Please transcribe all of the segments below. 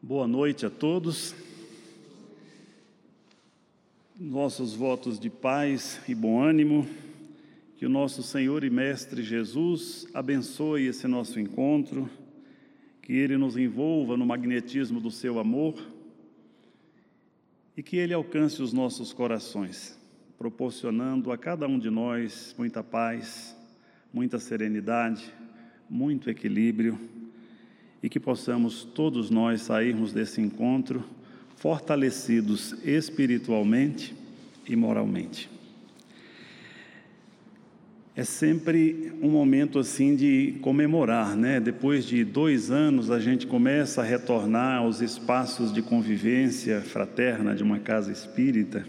Boa noite a todos. Nossos votos de paz e bom ânimo. Que o nosso Senhor e Mestre Jesus abençoe esse nosso encontro, que Ele nos envolva no magnetismo do seu amor e que Ele alcance os nossos corações, proporcionando a cada um de nós muita paz, muita serenidade, muito equilíbrio e que possamos todos nós sairmos desse encontro fortalecidos espiritualmente e moralmente. É sempre um momento assim de comemorar, né? Depois de dois anos, a gente começa a retornar aos espaços de convivência fraterna de uma casa espírita.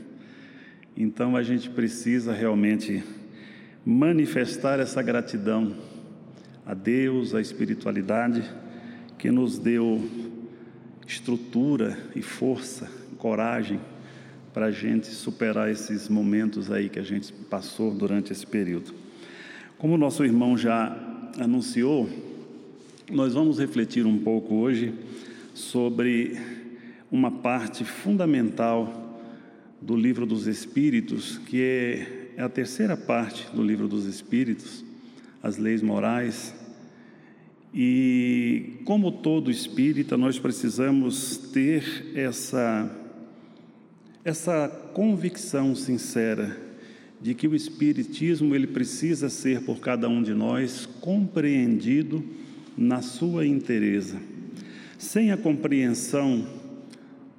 Então a gente precisa realmente manifestar essa gratidão a Deus, à espiritualidade que nos deu estrutura e força, coragem para a gente superar esses momentos aí que a gente passou durante esse período. Como o nosso irmão já anunciou, nós vamos refletir um pouco hoje sobre uma parte fundamental do livro dos Espíritos, que é, é a terceira parte do livro dos Espíritos, as leis morais e, como todo espírita, nós precisamos ter essa, essa convicção sincera de que o Espiritismo ele precisa ser por cada um de nós compreendido na sua inteireza. Sem a compreensão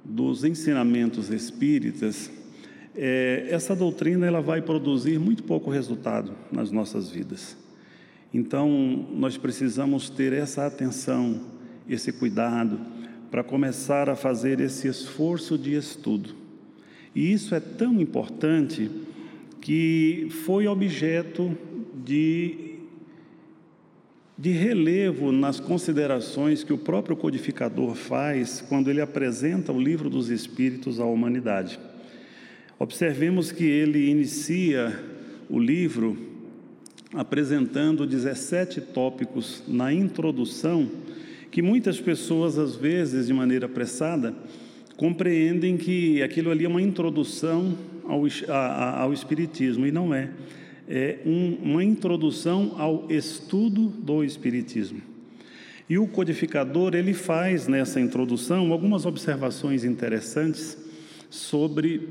dos ensinamentos espíritas, é, essa doutrina ela vai produzir muito pouco resultado nas nossas vidas. Então, nós precisamos ter essa atenção, esse cuidado, para começar a fazer esse esforço de estudo. E isso é tão importante que foi objeto de, de relevo nas considerações que o próprio codificador faz quando ele apresenta o livro dos Espíritos à humanidade. Observemos que ele inicia o livro apresentando 17 tópicos na introdução, que muitas pessoas, às vezes, de maneira apressada, compreendem que aquilo ali é uma introdução ao, a, ao Espiritismo, e não é. É um, uma introdução ao estudo do Espiritismo. E o codificador, ele faz nessa introdução algumas observações interessantes sobre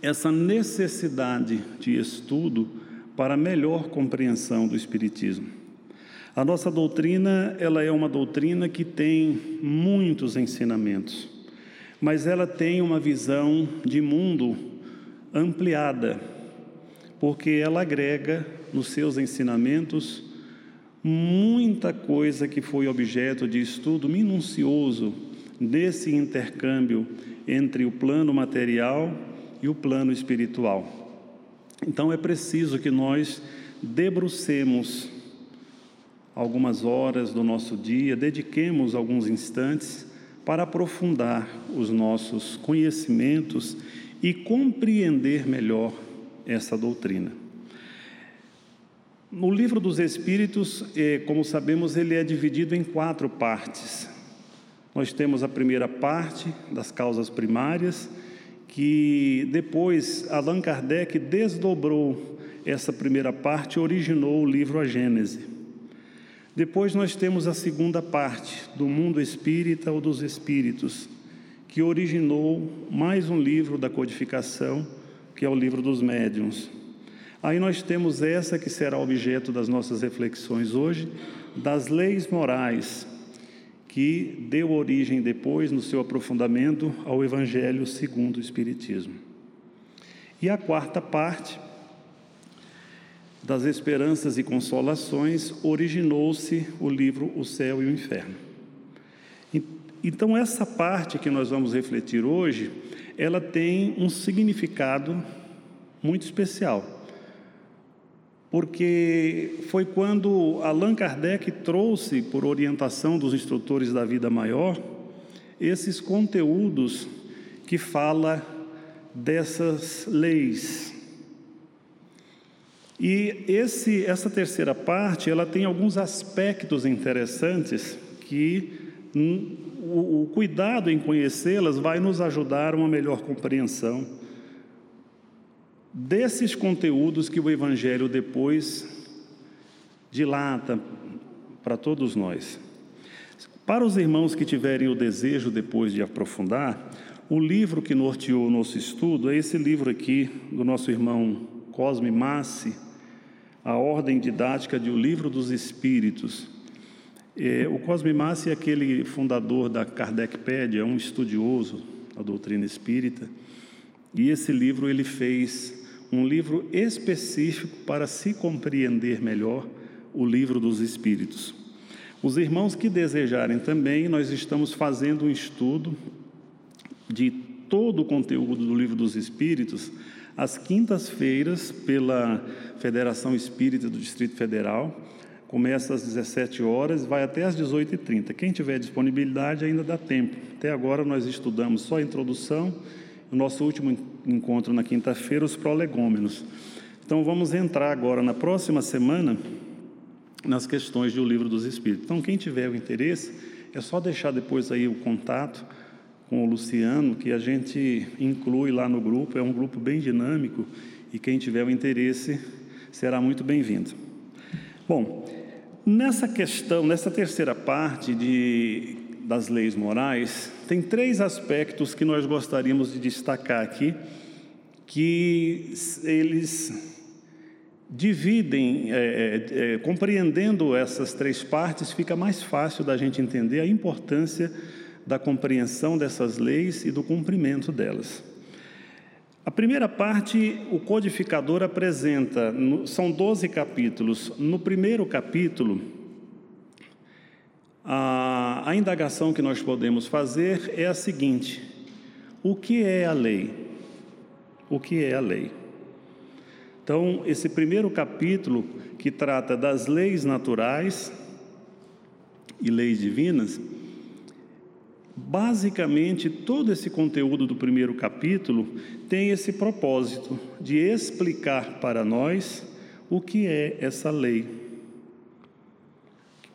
essa necessidade de estudo para melhor compreensão do espiritismo. A nossa doutrina, ela é uma doutrina que tem muitos ensinamentos, mas ela tem uma visão de mundo ampliada, porque ela agrega nos seus ensinamentos muita coisa que foi objeto de estudo minucioso nesse intercâmbio entre o plano material e o plano espiritual. Então é preciso que nós debrucemos algumas horas do nosso dia, dediquemos alguns instantes para aprofundar os nossos conhecimentos e compreender melhor essa doutrina. No livro dos Espíritos, eh, como sabemos, ele é dividido em quatro partes. Nós temos a primeira parte das causas primárias, que depois Allan Kardec desdobrou essa primeira parte e originou o livro A Gênese. Depois nós temos a segunda parte, do mundo espírita ou dos espíritos, que originou mais um livro da codificação, que é o livro dos médiuns. Aí nós temos essa que será objeto das nossas reflexões hoje, das leis morais, que deu origem depois, no seu aprofundamento, ao Evangelho segundo o Espiritismo. E a quarta parte, das esperanças e consolações, originou-se o livro O Céu e o Inferno. Então, essa parte que nós vamos refletir hoje, ela tem um significado muito especial porque foi quando Allan Kardec trouxe, por orientação dos instrutores da vida maior, esses conteúdos que fala dessas leis. E esse, essa terceira parte, ela tem alguns aspectos interessantes que o, o cuidado em conhecê-las vai nos ajudar a uma melhor compreensão desses conteúdos que o Evangelho depois dilata para todos nós. Para os irmãos que tiverem o desejo depois de aprofundar, o livro que norteou o nosso estudo é esse livro aqui, do nosso irmão Cosme Massi, A Ordem Didática de O Livro dos Espíritos. É, o Cosme Massi é aquele fundador da Kardecpédia, é um estudioso da doutrina espírita, e esse livro ele fez um livro específico para se compreender melhor o livro dos Espíritos. Os irmãos que desejarem também, nós estamos fazendo um estudo de todo o conteúdo do Livro dos Espíritos, às quintas-feiras, pela Federação Espírita do Distrito Federal. Começa às 17 horas, vai até às 18h30. Quem tiver disponibilidade ainda dá tempo. Até agora nós estudamos só a introdução, o nosso último encontro na quinta-feira, os prolegômenos. Então vamos entrar agora na próxima semana nas questões do Livro dos Espíritos. Então quem tiver o interesse, é só deixar depois aí o contato com o Luciano, que a gente inclui lá no grupo, é um grupo bem dinâmico e quem tiver o interesse será muito bem-vindo. Bom, nessa questão, nessa terceira parte de, das leis morais, tem três aspectos que nós gostaríamos de destacar aqui, que eles dividem, é, é, é, compreendendo essas três partes, fica mais fácil da gente entender a importância da compreensão dessas leis e do cumprimento delas. A primeira parte, o codificador apresenta, são 12 capítulos. No primeiro capítulo, a, a indagação que nós podemos fazer é a seguinte: o que é a lei? O que é a lei? Então, esse primeiro capítulo, que trata das leis naturais e leis divinas, Basicamente, todo esse conteúdo do primeiro capítulo tem esse propósito de explicar para nós o que é essa lei,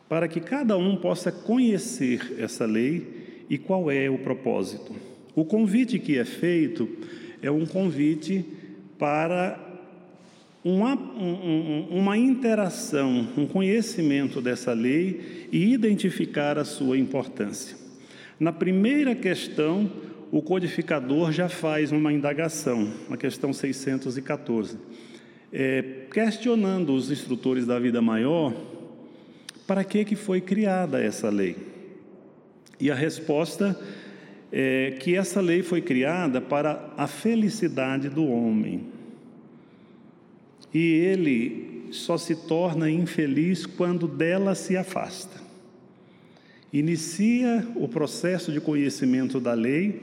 para que cada um possa conhecer essa lei e qual é o propósito. O convite que é feito é um convite para uma, um, uma interação, um conhecimento dessa lei e identificar a sua importância. Na primeira questão, o codificador já faz uma indagação, na questão 614, é, questionando os instrutores da vida maior para que, que foi criada essa lei. E a resposta é que essa lei foi criada para a felicidade do homem. E ele só se torna infeliz quando dela se afasta inicia o processo de conhecimento da lei,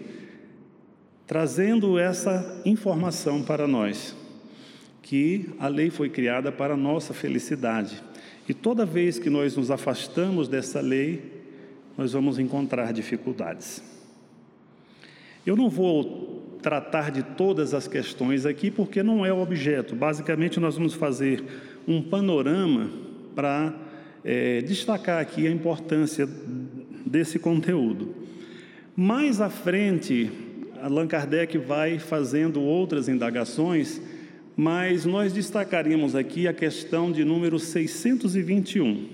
trazendo essa informação para nós, que a lei foi criada para a nossa felicidade. E toda vez que nós nos afastamos dessa lei, nós vamos encontrar dificuldades. Eu não vou tratar de todas as questões aqui, porque não é o objeto. Basicamente, nós vamos fazer um panorama para é, destacar aqui a importância desse conteúdo. Mais à frente, Allan Kardec vai fazendo outras indagações, mas nós destacaríamos aqui a questão de número 621,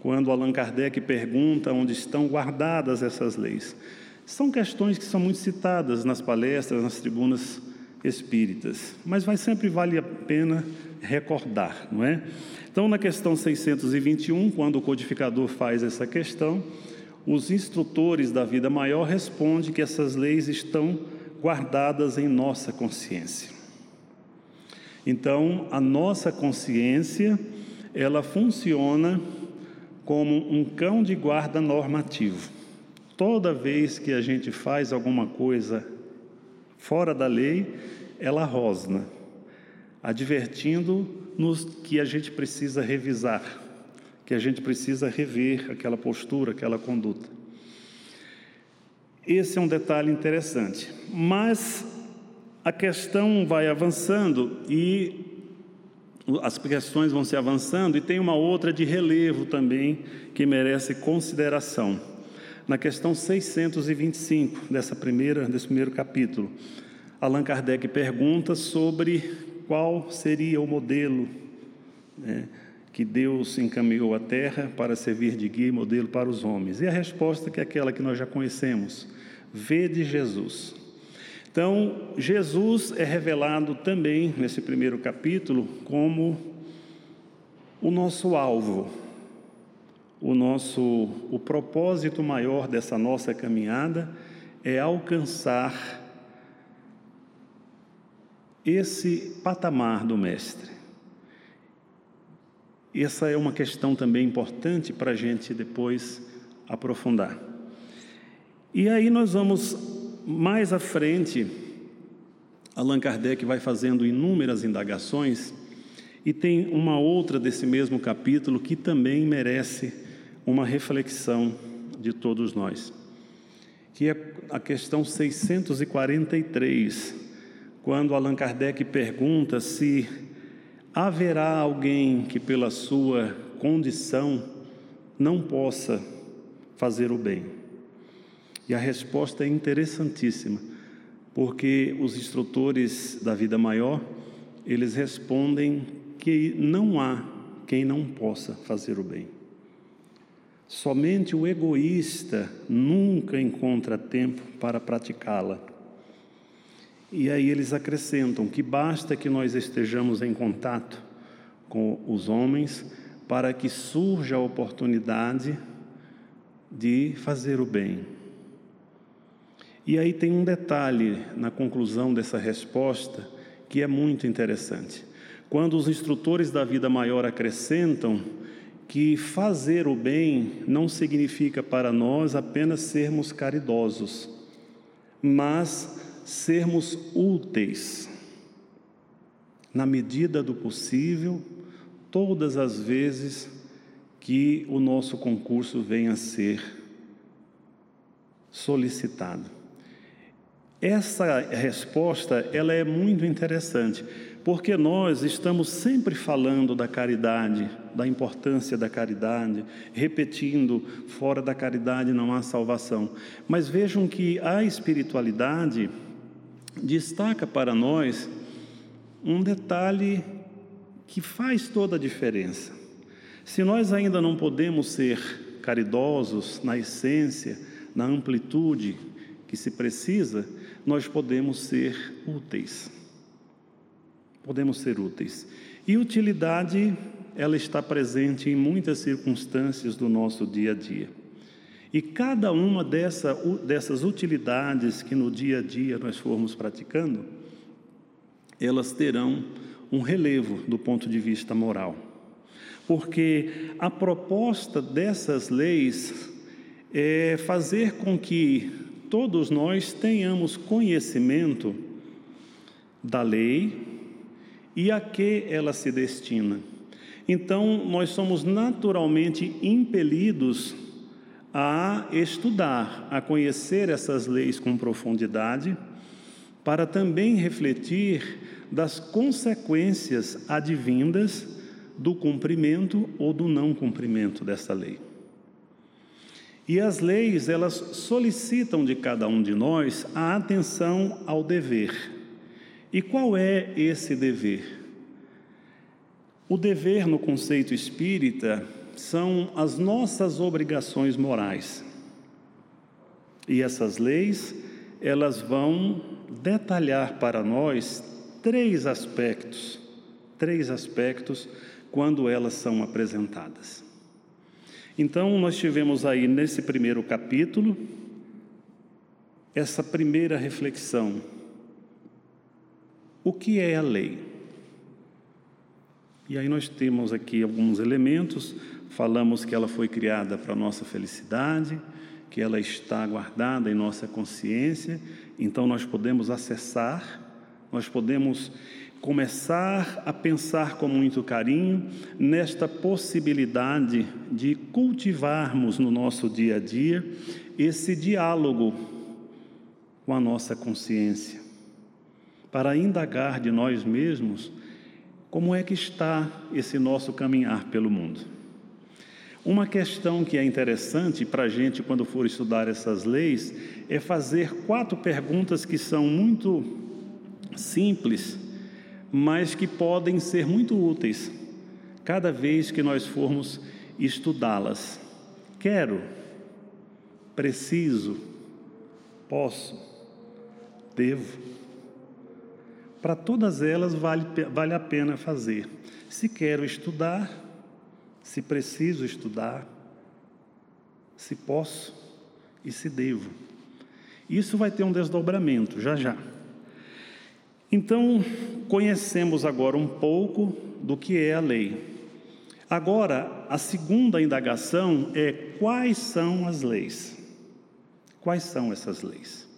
quando Allan Kardec pergunta onde estão guardadas essas leis. São questões que são muito citadas nas palestras, nas tribunas espíritas, mas vai sempre vale a pena recordar, não é? Então, na questão 621, quando o codificador faz essa questão, os instrutores da vida maior respondem que essas leis estão guardadas em nossa consciência. Então, a nossa consciência, ela funciona como um cão de guarda normativo. Toda vez que a gente faz alguma coisa fora da lei, ela rosna, advertindo nos que a gente precisa revisar, que a gente precisa rever aquela postura, aquela conduta. Esse é um detalhe interessante. Mas a questão vai avançando e as questões vão se avançando e tem uma outra de relevo também que merece consideração. na questão 625 dessa primeira, desse primeiro capítulo, Allan Kardec pergunta sobre qual seria o modelo né, que Deus encaminhou à Terra para servir de guia e modelo para os homens. E a resposta que é aquela que nós já conhecemos: vede Jesus. Então, Jesus é revelado também nesse primeiro capítulo como o nosso alvo, o nosso o propósito maior dessa nossa caminhada é alcançar esse patamar do mestre. Essa é uma questão também importante para a gente depois aprofundar. E aí nós vamos mais à frente, Allan Kardec vai fazendo inúmeras indagações e tem uma outra desse mesmo capítulo que também merece uma reflexão de todos nós, que é a questão 643, quando Allan Kardec pergunta se haverá alguém que, pela sua condição, não possa fazer o bem. E a resposta é interessantíssima, porque os instrutores da vida maior, eles respondem que não há quem não possa fazer o bem. Somente o egoísta nunca encontra tempo para praticá-la. E aí eles acrescentam que basta que nós estejamos em contato com os homens para que surja a oportunidade de fazer o bem. E aí tem um detalhe na conclusão dessa resposta que é muito interessante. Quando os instrutores da vida maior acrescentam que fazer o bem não significa para nós apenas sermos caridosos, mas sermos úteis, na medida do possível, todas as vezes que o nosso concurso venha a ser solicitado. Essa resposta, ela é muito interessante, porque nós estamos sempre falando da caridade, da importância da caridade, repetindo: fora da caridade não há salvação. Mas vejam que a espiritualidade destaca para nós um detalhe que faz toda a diferença. Se nós ainda não podemos ser caridosos na essência, na amplitude que se precisa, nós podemos ser úteis podemos ser úteis. E utilidade, ela está presente em muitas circunstâncias do nosso dia a dia. E cada uma dessa, dessas utilidades que no dia a dia nós formos praticando, elas terão um relevo do ponto de vista moral. Porque a proposta dessas leis é fazer com que todos nós tenhamos conhecimento da lei, e a que ela se destina. Então, nós somos naturalmente impelidos a estudar, a conhecer essas leis com profundidade, para também refletir das consequências advindas do cumprimento ou do não cumprimento dessa lei. E as leis, elas solicitam de cada um de nós a atenção ao dever e qual é esse dever? O dever no conceito espírita são as nossas obrigações morais. E essas leis, elas vão detalhar para nós três aspectos, três aspectos quando elas são apresentadas. Então, nós tivemos aí nesse primeiro capítulo essa primeira reflexão. O que é a lei? E aí nós temos aqui alguns elementos, falamos que ela foi criada para nossa felicidade, que ela está guardada em nossa consciência, então nós podemos acessar, nós podemos começar a pensar com muito carinho nesta possibilidade de cultivarmos no nosso dia a dia esse diálogo com a nossa consciência para indagar de nós mesmos como é que está esse nosso caminhar pelo mundo. Uma questão que é interessante para a gente quando for estudar essas leis é fazer quatro perguntas que são muito simples, mas que podem ser muito úteis cada vez que nós formos estudá-las. Quero, preciso, posso, devo. Para todas elas vale, vale a pena fazer. Se quero estudar, se preciso estudar, se posso e se devo. Isso vai ter um desdobramento já já. Então, conhecemos agora um pouco do que é a lei. Agora, a segunda indagação é quais são as leis? Quais são essas leis?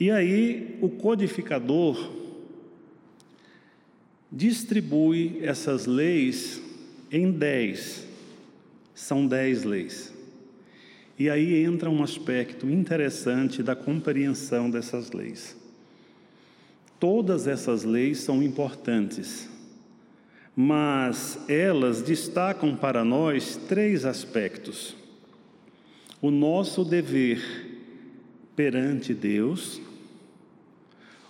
E aí, o codificador distribui essas leis em dez. São dez leis. E aí entra um aspecto interessante da compreensão dessas leis. Todas essas leis são importantes, mas elas destacam para nós três aspectos: o nosso dever perante Deus,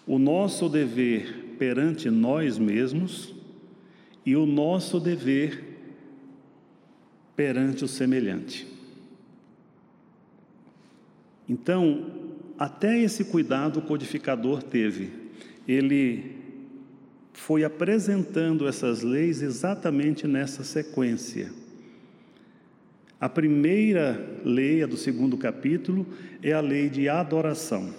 o nosso dever perante nós mesmos e o nosso dever perante o semelhante. Então, até esse cuidado o codificador teve ele foi apresentando essas leis exatamente nessa sequência. A primeira lei, a do segundo capítulo, é a lei de adoração,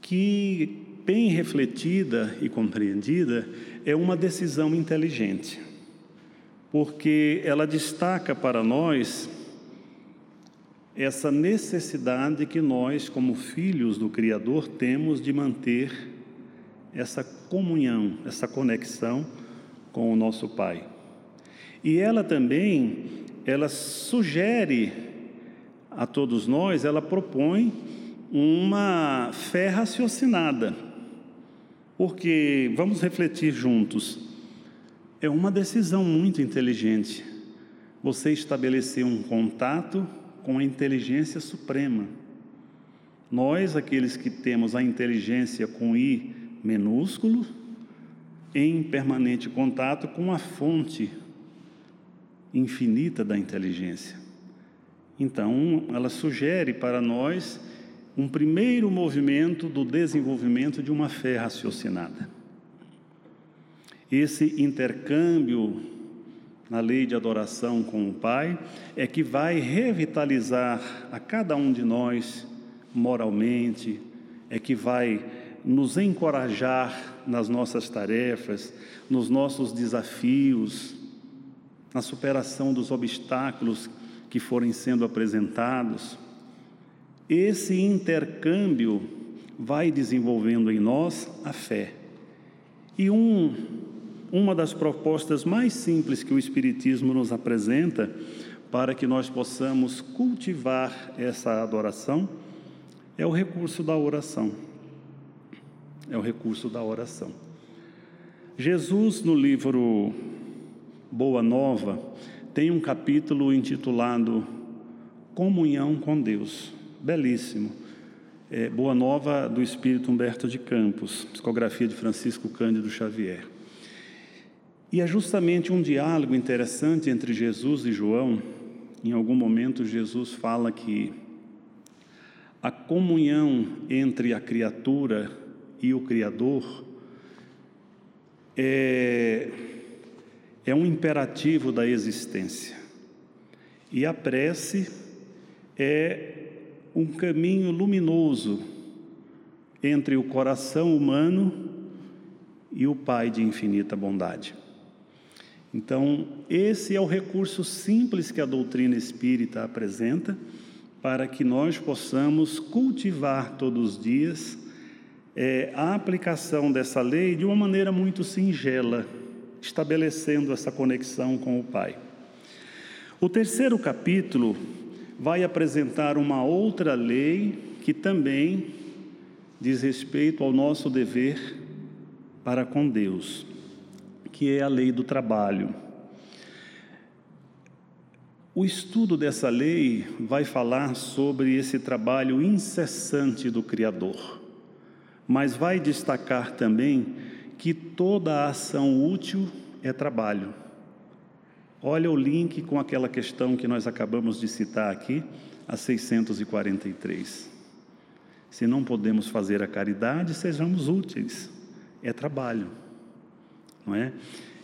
que, bem refletida e compreendida, é uma decisão inteligente, porque ela destaca para nós essa necessidade que nós, como filhos do Criador, temos de manter essa comunhão, essa conexão com o nosso Pai. E ela também, ela sugere a todos nós, ela propõe uma fé raciocinada. Porque, vamos refletir juntos, é uma decisão muito inteligente você estabelecer um contato com a inteligência suprema. Nós, aqueles que temos a inteligência com I minúsculo, em permanente contato com a fonte infinita da inteligência. Então, ela sugere para nós um primeiro movimento do desenvolvimento de uma fé raciocinada. Esse intercâmbio na lei de adoração com o Pai, é que vai revitalizar a cada um de nós moralmente, é que vai nos encorajar nas nossas tarefas, nos nossos desafios, na superação dos obstáculos que forem sendo apresentados. Esse intercâmbio vai desenvolvendo em nós a fé. E um uma das propostas mais simples que o Espiritismo nos apresenta para que nós possamos cultivar essa adoração é o recurso da oração. É o recurso da oração. Jesus, no livro Boa Nova, tem um capítulo intitulado Comunhão com Deus. Belíssimo. É, Boa Nova do Espírito Humberto de Campos, psicografia de Francisco Cândido Xavier. E é justamente um diálogo interessante entre Jesus e João. Em algum momento, Jesus fala que a comunhão entre a criatura e o Criador é, é um imperativo da existência. E a prece é um caminho luminoso entre o coração humano e o Pai de infinita bondade. Então, esse é o recurso simples que a doutrina espírita apresenta para que nós possamos cultivar todos os dias é, a aplicação dessa lei de uma maneira muito singela, estabelecendo essa conexão com o Pai. O terceiro capítulo vai apresentar uma outra lei que também diz respeito ao nosso dever para com Deus que é a lei do trabalho. O estudo dessa lei vai falar sobre esse trabalho incessante do Criador, mas vai destacar também que toda ação útil é trabalho. Olha o link com aquela questão que nós acabamos de citar aqui, a 643. Se não podemos fazer a caridade, sejamos úteis. É trabalho, não é?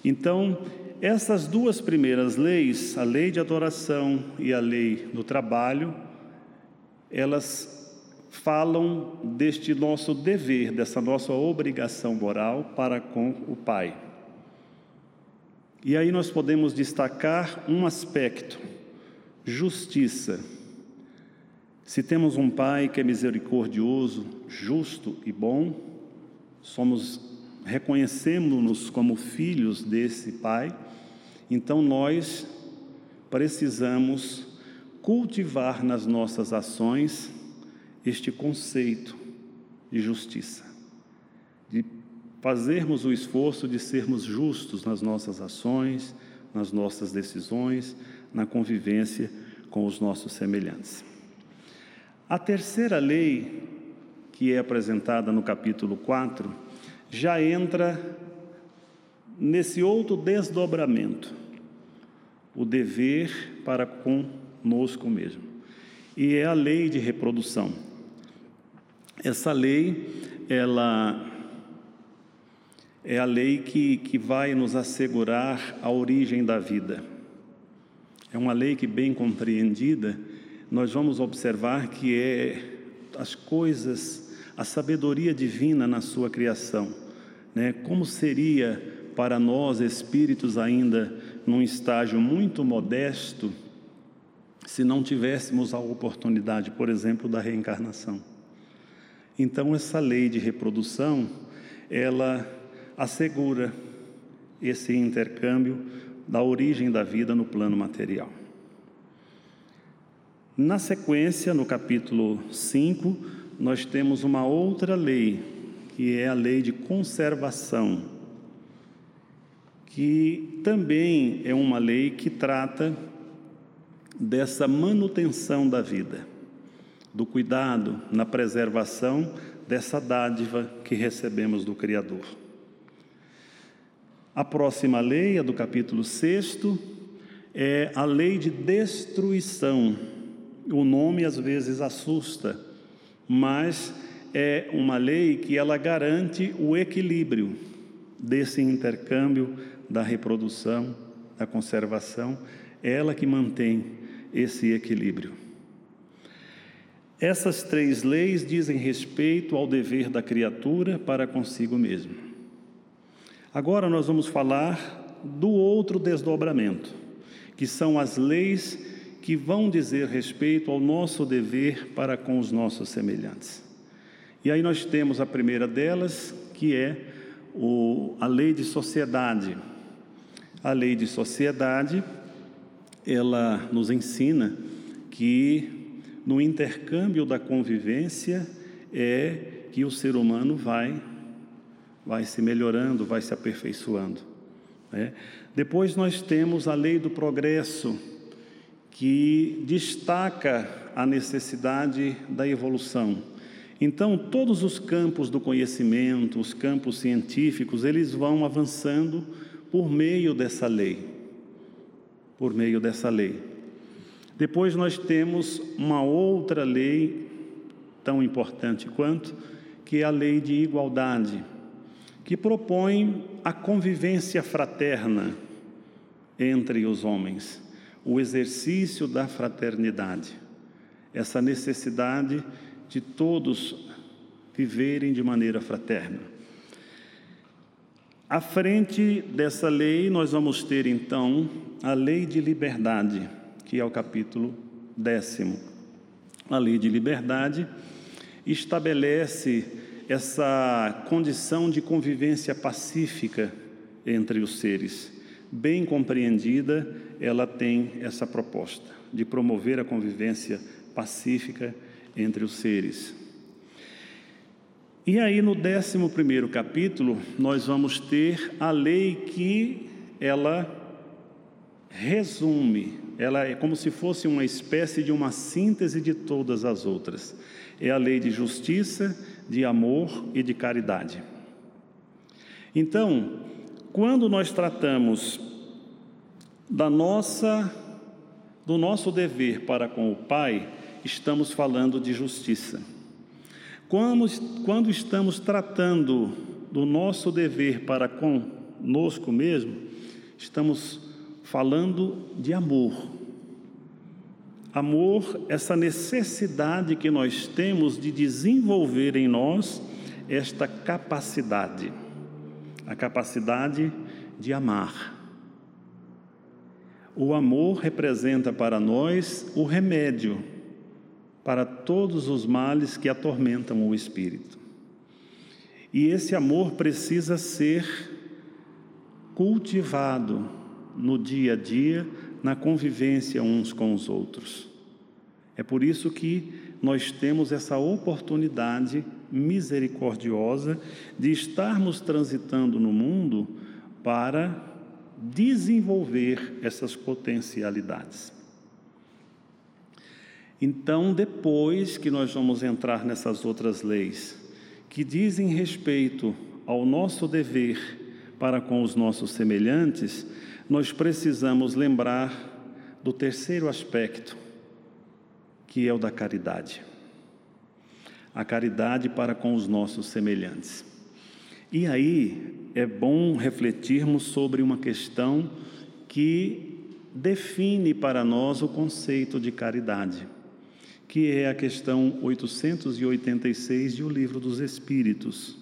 Então, essas duas primeiras leis, a lei de adoração e a lei do trabalho, elas falam deste nosso dever, dessa nossa obrigação moral para com o Pai. E aí nós podemos destacar um aspecto: justiça. Se temos um Pai que é misericordioso, justo e bom, somos reconhecemos-nos como filhos desse Pai, então nós precisamos cultivar nas nossas ações este conceito de justiça, de fazermos o esforço de sermos justos nas nossas ações, nas nossas decisões, na convivência com os nossos semelhantes. A terceira lei, que é apresentada no capítulo 4, já entra nesse outro desdobramento, o dever para conosco mesmo. E é a lei de reprodução. Essa lei, ela é a lei que, que vai nos assegurar a origem da vida. É uma lei que, bem compreendida, nós vamos observar que é as coisas, a sabedoria divina na sua criação. Né? Como seria para nós, espíritos ainda num estágio muito modesto, se não tivéssemos a oportunidade, por exemplo, da reencarnação? Então, essa lei de reprodução, ela assegura esse intercâmbio da origem da vida no plano material. Na sequência, no capítulo 5, nós temos uma outra lei, que é a lei de conservação, que também é uma lei que trata dessa manutenção da vida, do cuidado na preservação dessa dádiva que recebemos do Criador. A próxima lei, a do capítulo 6, é a lei de destruição o nome às vezes assusta, mas é uma lei que ela garante o equilíbrio desse intercâmbio da reprodução, da conservação, é ela que mantém esse equilíbrio. Essas três leis dizem respeito ao dever da criatura para consigo mesmo. Agora nós vamos falar do outro desdobramento, que são as leis que vão dizer respeito ao nosso dever para com os nossos semelhantes. E aí nós temos a primeira delas, que é o, a lei de sociedade. A lei de sociedade, ela nos ensina que no intercâmbio da convivência é que o ser humano vai, vai se melhorando, vai se aperfeiçoando. Né? Depois nós temos a lei do progresso, que destaca a necessidade da evolução. Então, todos os campos do conhecimento, os campos científicos, eles vão avançando por meio dessa lei. Por meio dessa lei. Depois nós temos uma outra lei tão importante quanto, que é a lei de igualdade, que propõe a convivência fraterna entre os homens o exercício da fraternidade, essa necessidade de todos viverem de maneira fraterna. À frente dessa lei, nós vamos ter então a lei de liberdade, que é o capítulo décimo. A lei de liberdade estabelece essa condição de convivência pacífica entre os seres. Bem compreendida, ela tem essa proposta de promover a convivência pacífica entre os seres. E aí no 11 capítulo, nós vamos ter a lei que ela resume, ela é como se fosse uma espécie de uma síntese de todas as outras. É a lei de justiça, de amor e de caridade. Então, quando nós tratamos da nossa do nosso dever para com o Pai, estamos falando de justiça. Quando, quando estamos tratando do nosso dever para conosco mesmo, estamos falando de amor. Amor, essa necessidade que nós temos de desenvolver em nós esta capacidade, a capacidade de amar. O amor representa para nós o remédio para todos os males que atormentam o espírito. E esse amor precisa ser cultivado no dia a dia, na convivência uns com os outros. É por isso que nós temos essa oportunidade misericordiosa de estarmos transitando no mundo para desenvolver essas potencialidades. Então, depois que nós vamos entrar nessas outras leis, que dizem respeito ao nosso dever para com os nossos semelhantes, nós precisamos lembrar do terceiro aspecto, que é o da caridade. A caridade para com os nossos semelhantes. E aí é bom refletirmos sobre uma questão que define para nós o conceito de caridade, que é a questão 886 de O Livro dos Espíritos.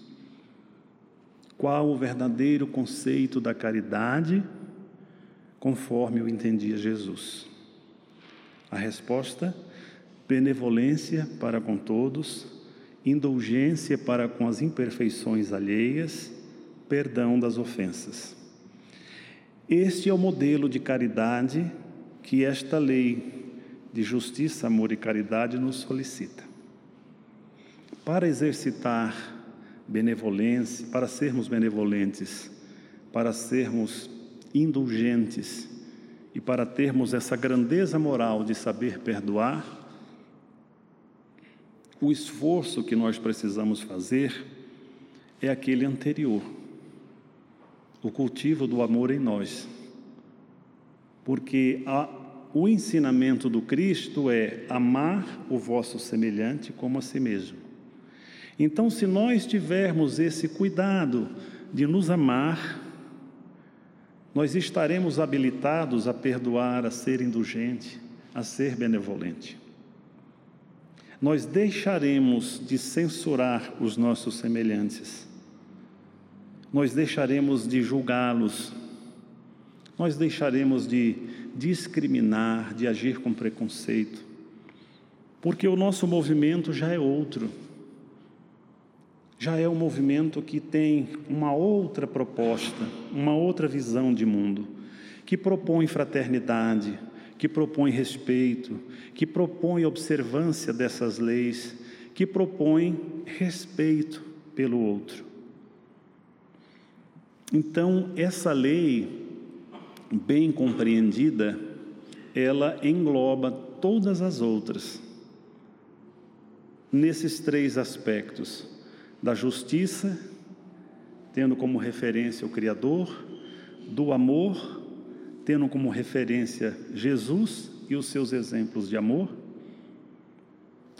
Qual o verdadeiro conceito da caridade? conforme o entendia Jesus. A resposta: benevolência para com todos, indulgência para com as imperfeições alheias, perdão das ofensas. Este é o modelo de caridade que esta lei de justiça, amor e caridade nos solicita. Para exercitar benevolência, para sermos benevolentes, para sermos indulgentes e para termos essa grandeza moral de saber perdoar, o esforço que nós precisamos fazer é aquele anterior, o cultivo do amor em nós. Porque a, o ensinamento do Cristo é amar o vosso semelhante como a si mesmo. Então, se nós tivermos esse cuidado de nos amar, nós estaremos habilitados a perdoar, a ser indulgente, a ser benevolente. Nós deixaremos de censurar os nossos semelhantes, nós deixaremos de julgá-los, nós deixaremos de discriminar, de agir com preconceito, porque o nosso movimento já é outro já é um movimento que tem uma outra proposta, uma outra visão de mundo, que propõe fraternidade, que propõe respeito, que propõe observância dessas leis, que propõe respeito pelo outro. Então, essa lei, bem compreendida, ela engloba todas as outras, nesses três aspectos da justiça, tendo como referência o Criador, do amor, tendo como referência Jesus e os seus exemplos de amor,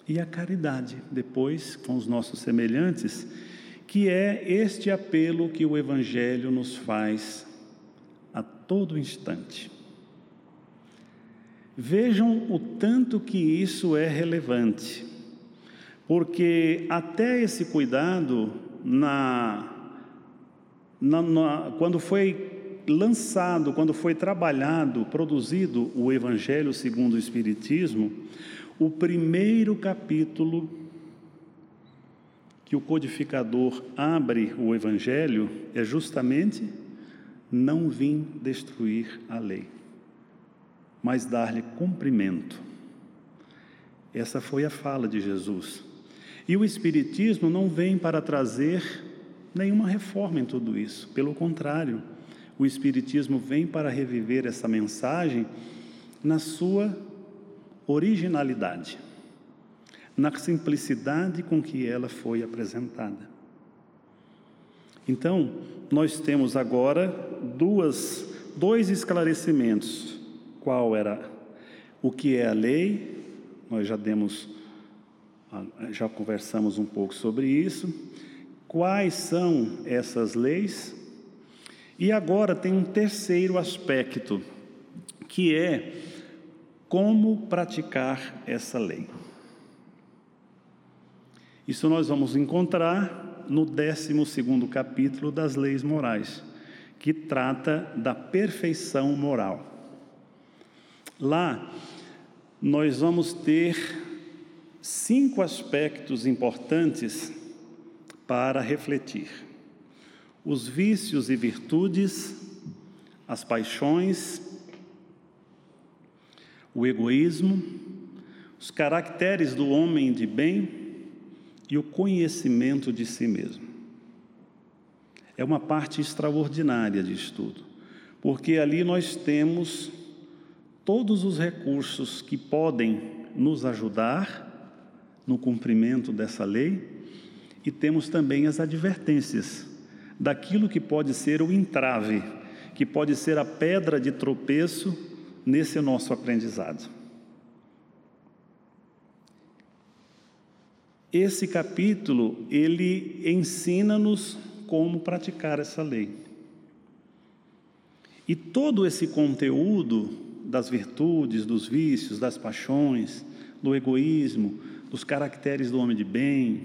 e a caridade, depois com os nossos semelhantes, que é este apelo que o Evangelho nos faz todo instante. Vejam o tanto que isso é relevante porque até esse cuidado, na, na, na, quando foi lançado, quando foi trabalhado, produzido o Evangelho segundo o Espiritismo, o primeiro capítulo que o codificador abre o Evangelho é justamente não vim destruir a lei, mas dar-lhe cumprimento. Essa foi a fala de Jesus. E o Espiritismo não vem para trazer nenhuma reforma em tudo isso, pelo contrário, o Espiritismo vem para reviver essa mensagem na sua originalidade, na simplicidade com que ela foi apresentada. Então, nós temos agora duas, dois esclarecimentos. Qual era o que é a lei? Nós já demos, já conversamos um pouco sobre isso. Quais são essas leis? E agora tem um terceiro aspecto, que é como praticar essa lei. Isso nós vamos encontrar no 12 capítulo das Leis Morais, que trata da perfeição moral. Lá, nós vamos ter cinco aspectos importantes para refletir: os vícios e virtudes, as paixões, o egoísmo, os caracteres do homem de bem e o conhecimento de si mesmo. É uma parte extraordinária de estudo, porque ali nós temos todos os recursos que podem nos ajudar no cumprimento dessa lei e temos também as advertências daquilo que pode ser o entrave, que pode ser a pedra de tropeço nesse nosso aprendizado. Esse capítulo, ele ensina-nos como praticar essa lei. E todo esse conteúdo das virtudes, dos vícios, das paixões, do egoísmo, dos caracteres do homem de bem,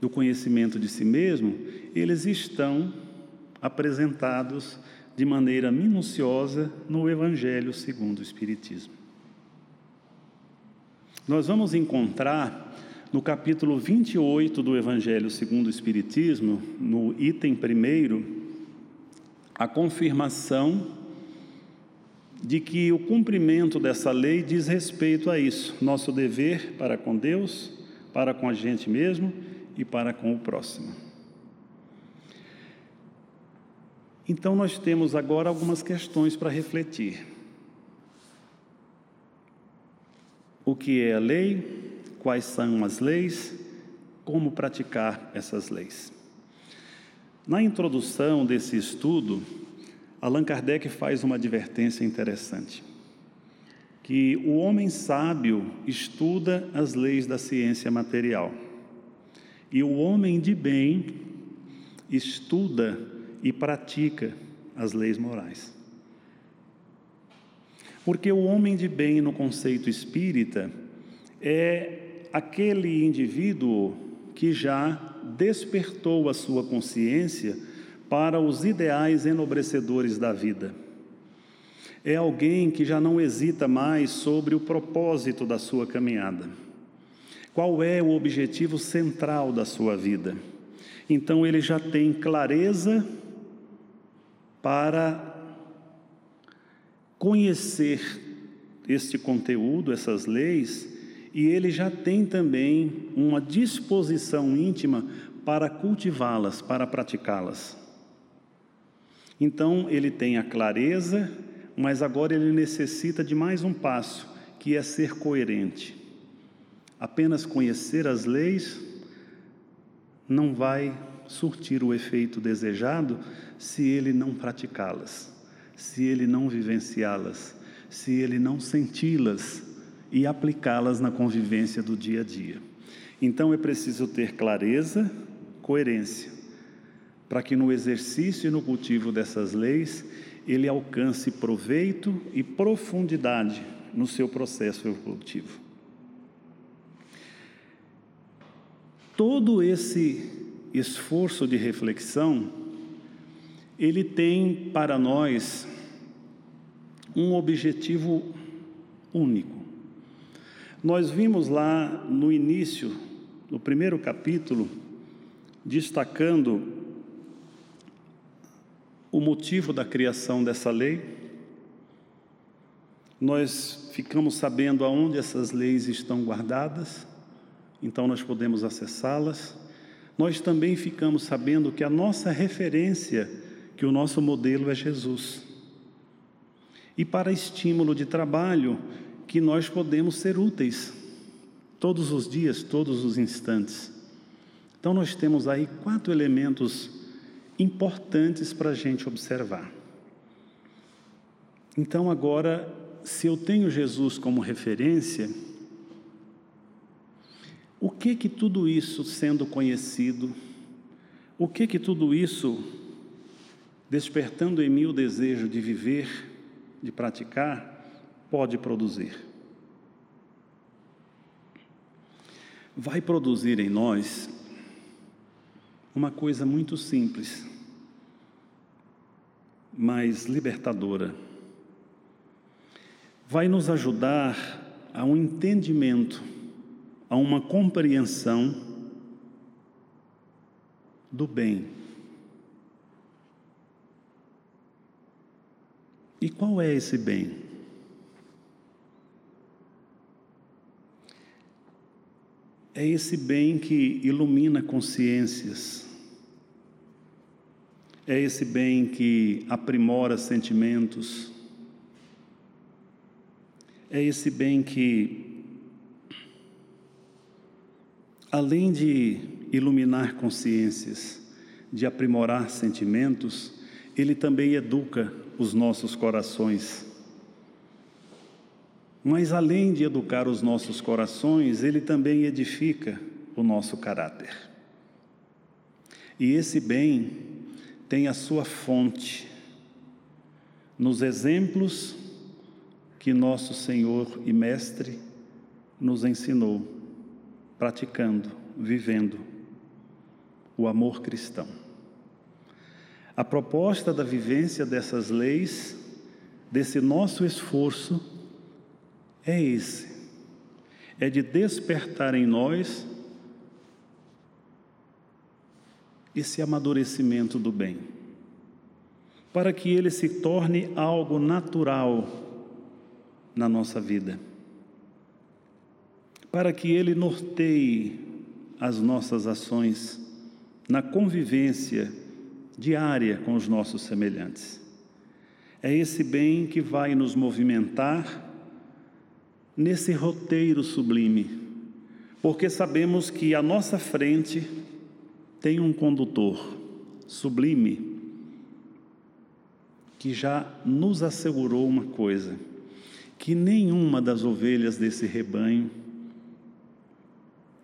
do conhecimento de si mesmo, eles estão apresentados de maneira minuciosa no Evangelho segundo o Espiritismo. Nós vamos encontrar no capítulo 28 do Evangelho segundo o Espiritismo, no item primeiro, a confirmação de que o cumprimento dessa lei diz respeito a isso, nosso dever para com Deus, para com a gente mesmo e para com o próximo. Então, nós temos agora algumas questões para refletir. O que é a lei? quais são as leis, como praticar essas leis. Na introdução desse estudo, Allan Kardec faz uma advertência interessante, que o homem sábio estuda as leis da ciência material e o homem de bem estuda e pratica as leis morais. Porque o homem de bem, no conceito espírita, é aquele indivíduo que já despertou a sua consciência para os ideais enobrecedores da vida. É alguém que já não hesita mais sobre o propósito da sua caminhada. Qual é o objetivo central da sua vida? Então ele já tem clareza para conhecer este conteúdo, essas leis, e ele já tem também uma disposição íntima para cultivá-las, para praticá-las. Então, ele tem a clareza, mas agora ele necessita de mais um passo, que é ser coerente. Apenas conhecer as leis não vai surtir o efeito desejado se ele não praticá-las, se ele não vivenciá-las, se ele não senti-las e aplicá-las na convivência do dia a dia. Então é preciso ter clareza, coerência, para que no exercício e no cultivo dessas leis ele alcance proveito e profundidade no seu processo evolutivo. Todo esse esforço de reflexão, ele tem para nós um objetivo único. Nós vimos lá no início, no primeiro capítulo, destacando o motivo da criação dessa lei. Nós ficamos sabendo aonde essas leis estão guardadas, então nós podemos acessá-las. Nós também ficamos sabendo que a nossa referência, que o nosso modelo é Jesus. e para estímulo de trabalho que nós podemos ser úteis todos os dias, todos os instantes. Então, nós temos aí quatro elementos importantes para a gente observar. Então, agora, se eu tenho Jesus como referência, o que que tudo isso sendo conhecido, o que que tudo isso despertando em mim o desejo de viver, de praticar, pode produzir? Vai produzir em nós uma coisa muito simples, mas libertadora. Vai nos ajudar a um entendimento a uma compreensão do bem. E qual é esse bem? É esse bem que ilumina consciências, é esse bem que aprimora sentimentos, é esse bem que além de iluminar consciências, de aprimorar sentimentos, ele também educa os nossos corações. Mas além de educar os nossos corações, ele também edifica o nosso caráter. E esse bem tem a sua fonte nos exemplos que nosso Senhor e Mestre nos ensinou praticando, vivendo o amor cristão. A proposta da vivência dessas leis, desse nosso esforço, é esse: é de despertar em nós esse amadurecimento do bem, para que ele se torne algo natural na nossa vida para que Ele norteie as nossas ações na convivência diária com os nossos semelhantes. É esse bem que vai nos movimentar nesse roteiro sublime, porque sabemos que à nossa frente tem um condutor sublime que já nos assegurou uma coisa: que nenhuma das ovelhas desse rebanho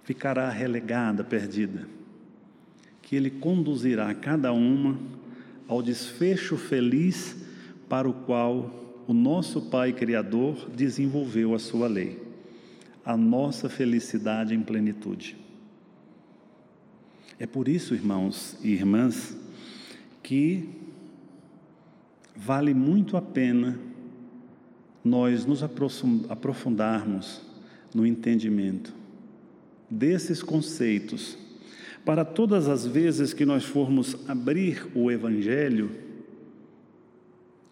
ficará relegada, perdida, que Ele conduzirá cada uma ao desfecho feliz para o qual o nosso Pai Criador desenvolveu a sua lei, a nossa felicidade em plenitude. É por isso, irmãos e irmãs, que vale muito a pena nós nos aprofundarmos no entendimento desses conceitos, para todas as vezes que nós formos abrir o Evangelho,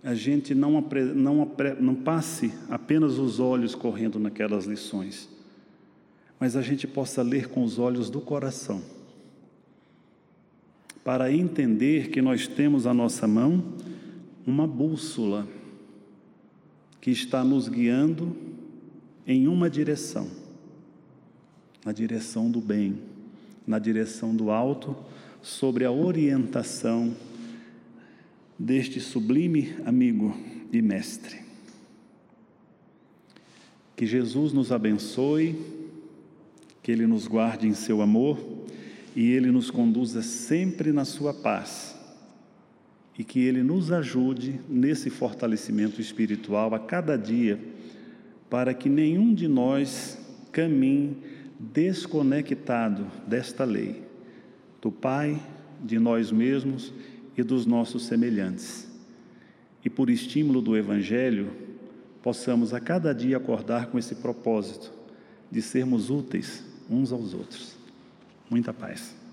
a gente não, não, não passe apenas os olhos correndo naquelas lições, mas a gente possa ler com os olhos do coração, para entender que nós temos à nossa mão uma bússola que está nos guiando em uma direção na direção do bem, na direção do alto, sobre a orientação deste sublime amigo e mestre. Que Jesus nos abençoe, que Ele nos guarde em seu amor e Ele nos conduza sempre na sua paz. E que Ele nos ajude nesse fortalecimento espiritual a cada dia, para que nenhum de nós caminhe desconectado desta lei, do Pai, de nós mesmos e dos nossos semelhantes. E por estímulo do Evangelho, possamos a cada dia acordar com esse propósito de sermos úteis uns aos outros. Muita paz.